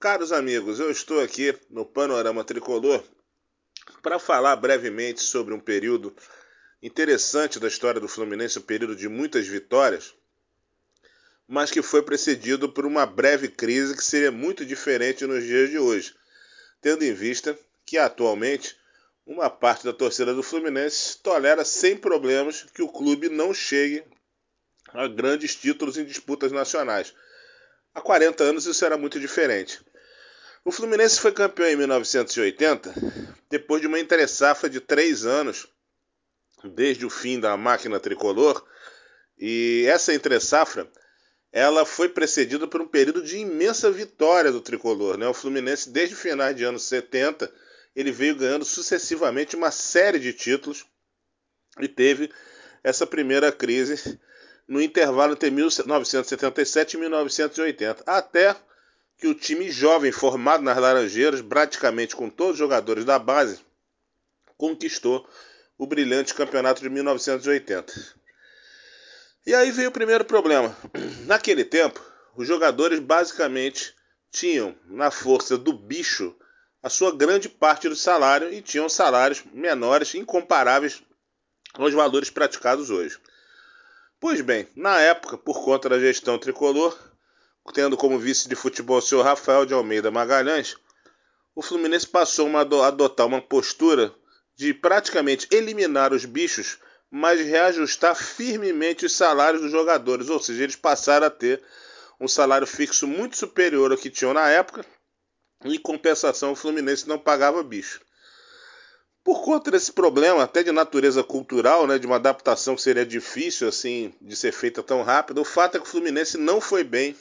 Caros amigos, eu estou aqui no Panorama Tricolor para falar brevemente sobre um período interessante da história do Fluminense, um período de muitas vitórias, mas que foi precedido por uma breve crise que seria muito diferente nos dias de hoje, tendo em vista que atualmente uma parte da torcida do Fluminense tolera sem problemas que o clube não chegue a grandes títulos em disputas nacionais. Há 40 anos isso era muito diferente. O Fluminense foi campeão em 1980, depois de uma entre-safra de três anos, desde o fim da máquina tricolor, e essa entre-safra ela foi precedida por um período de imensa vitória do tricolor. Né? O Fluminense, desde o final de anos 70, ele veio ganhando sucessivamente uma série de títulos e teve essa primeira crise no intervalo entre 1977 e 1980, até que o time jovem formado nas Laranjeiras, praticamente com todos os jogadores da base, conquistou o brilhante campeonato de 1980. E aí veio o primeiro problema. Naquele tempo, os jogadores basicamente tinham, na força do bicho, a sua grande parte do salário e tinham salários menores, incomparáveis aos valores praticados hoje. Pois bem, na época, por conta da gestão tricolor, tendo como vice de futebol o senhor Rafael de Almeida Magalhães, o Fluminense passou a adotar uma postura de praticamente eliminar os bichos, mas reajustar firmemente os salários dos jogadores, ou seja, eles passaram a ter um salário fixo muito superior ao que tinham na época, em compensação o Fluminense não pagava bicho. Por conta desse problema, até de natureza cultural, né, de uma adaptação que seria difícil assim de ser feita tão rápido, o fato é que o Fluminense não foi bem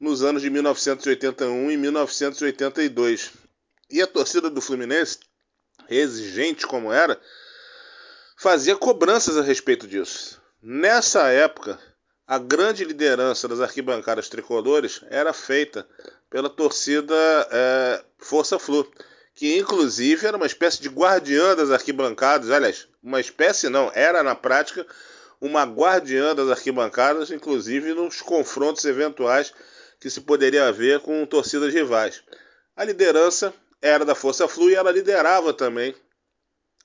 nos anos de 1981 e 1982. E a torcida do Fluminense, exigente como era, fazia cobranças a respeito disso. Nessa época, a grande liderança das arquibancadas tricolores era feita pela torcida é, Força Flu, que inclusive era uma espécie de guardiã das arquibancadas. Aliás, uma espécie não, era na prática uma guardiã das arquibancadas, inclusive nos confrontos eventuais que se poderia haver com torcidas rivais. A liderança era da Força Flu e ela liderava também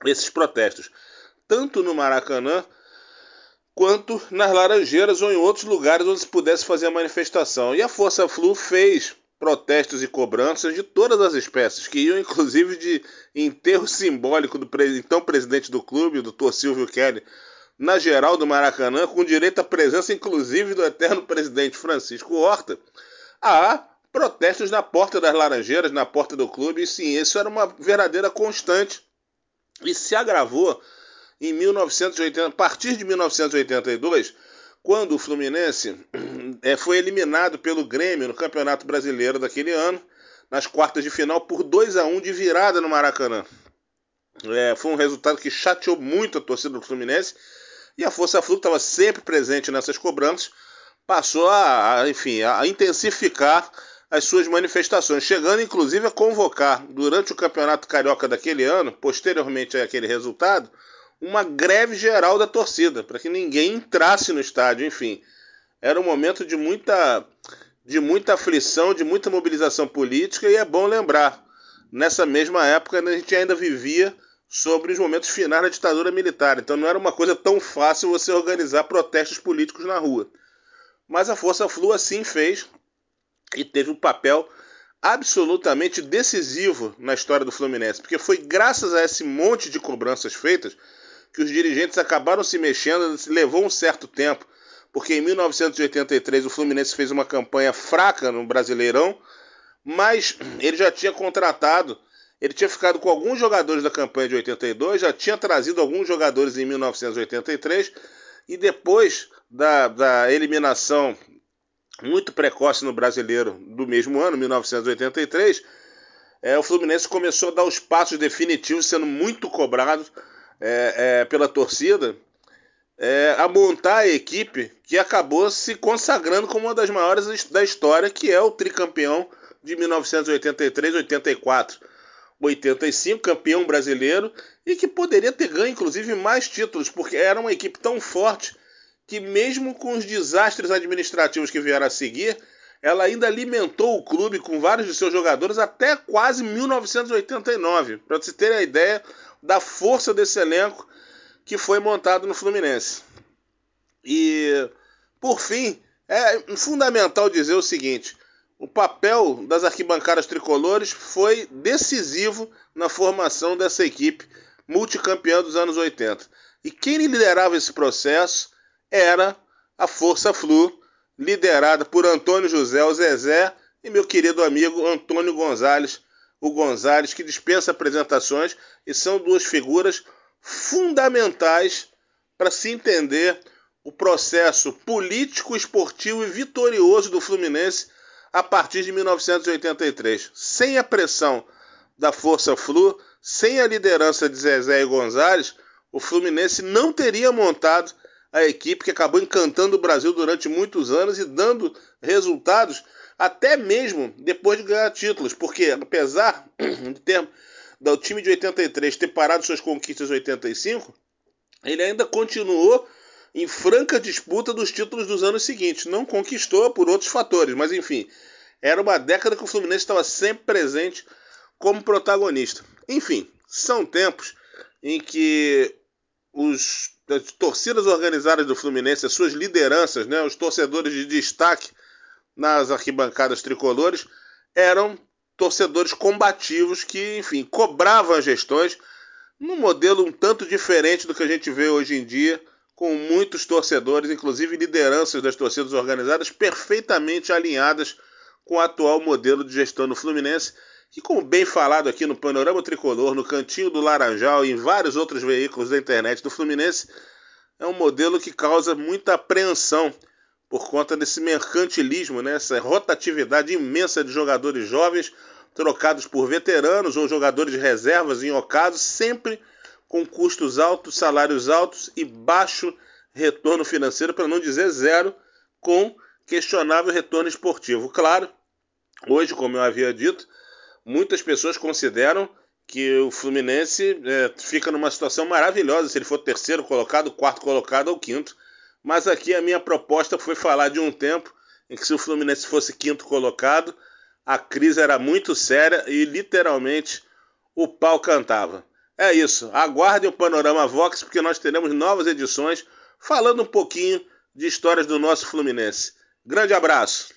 esses protestos, tanto no Maracanã quanto nas Laranjeiras ou em outros lugares onde se pudesse fazer a manifestação. E a Força Flu fez protestos e cobranças de todas as espécies, que iam inclusive de enterro simbólico do então presidente do clube, o Dr. Silvio Kelly, na geral do Maracanã, com direito à presença inclusive do eterno presidente Francisco Horta, há protestos na porta das Laranjeiras, na porta do clube, e sim, isso era uma verdadeira constante. E se agravou em 1980, a partir de 1982, quando o Fluminense é, foi eliminado pelo Grêmio no Campeonato Brasileiro daquele ano, nas quartas de final, por 2 a 1 de virada no Maracanã. É, foi um resultado que chateou muito a torcida do Fluminense e a Força Flu estava sempre presente nessas cobranças, passou a, a, enfim, a intensificar as suas manifestações, chegando inclusive a convocar durante o Campeonato Carioca daquele ano, posteriormente àquele resultado, uma greve geral da torcida, para que ninguém entrasse no estádio, enfim. Era um momento de muita de muita aflição, de muita mobilização política e é bom lembrar, nessa mesma época a gente ainda vivia sobre os momentos finais da ditadura militar. Então não era uma coisa tão fácil você organizar protestos políticos na rua. Mas a Força Flu assim fez e teve um papel absolutamente decisivo na história do Fluminense, porque foi graças a esse monte de cobranças feitas que os dirigentes acabaram se mexendo, levou um certo tempo, porque em 1983 o Fluminense fez uma campanha fraca no Brasileirão, mas ele já tinha contratado ele tinha ficado com alguns jogadores da campanha de 82, já tinha trazido alguns jogadores em 1983, e depois da, da eliminação muito precoce no brasileiro do mesmo ano, 1983, é, o Fluminense começou a dar os passos definitivos, sendo muito cobrado é, é, pela torcida, é, a montar a equipe que acabou se consagrando como uma das maiores da história, que é o tricampeão de 1983-84 85, campeão brasileiro, e que poderia ter ganho, inclusive, mais títulos, porque era uma equipe tão forte que, mesmo com os desastres administrativos que vieram a seguir, ela ainda alimentou o clube com vários de seus jogadores até quase 1989, para você ter a ideia da força desse elenco que foi montado no Fluminense. E, por fim, é fundamental dizer o seguinte: o papel das arquibancadas tricolores foi decisivo na formação dessa equipe multicampeã dos anos 80. E quem liderava esse processo era a Força Flu, liderada por Antônio José o Zezé e meu querido amigo Antônio Gonzalez, o Gonzalez, que dispensa apresentações e são duas figuras fundamentais para se entender o processo político, esportivo e vitorioso do Fluminense a partir de 1983. Sem a pressão da Força Flu, sem a liderança de Zezé e Gonzalez, o Fluminense não teria montado a equipe que acabou encantando o Brasil durante muitos anos e dando resultados até mesmo depois de ganhar títulos, porque apesar de ter do time de 83 ter parado suas conquistas em 85, ele ainda continuou em franca disputa dos títulos dos anos seguintes. Não conquistou por outros fatores, mas enfim, era uma década que o Fluminense estava sempre presente como protagonista. Enfim, são tempos em que os as torcidas organizadas do Fluminense, as suas lideranças, né, os torcedores de destaque nas arquibancadas tricolores, eram torcedores combativos que, enfim, cobravam as gestões num modelo um tanto diferente do que a gente vê hoje em dia, com muitos torcedores, inclusive lideranças das torcidas organizadas, perfeitamente alinhadas com o atual modelo de gestão no Fluminense, que, como bem falado aqui no Panorama Tricolor, no Cantinho do Laranjal e em vários outros veículos da internet do Fluminense, é um modelo que causa muita apreensão por conta desse mercantilismo, né? essa rotatividade imensa de jogadores jovens trocados por veteranos ou jogadores de reservas em ocasos, sempre com custos altos, salários altos e baixo retorno financeiro, para não dizer zero, com questionável retorno esportivo. Claro, hoje, como eu havia dito, muitas pessoas consideram que o Fluminense é, fica numa situação maravilhosa se ele for terceiro colocado, quarto colocado ou quinto. Mas aqui a minha proposta foi falar de um tempo em que se o Fluminense fosse quinto colocado, a crise era muito séria e literalmente o pau cantava. É isso. Aguardem o Panorama Vox porque nós teremos novas edições falando um pouquinho de histórias do nosso Fluminense. Grande abraço.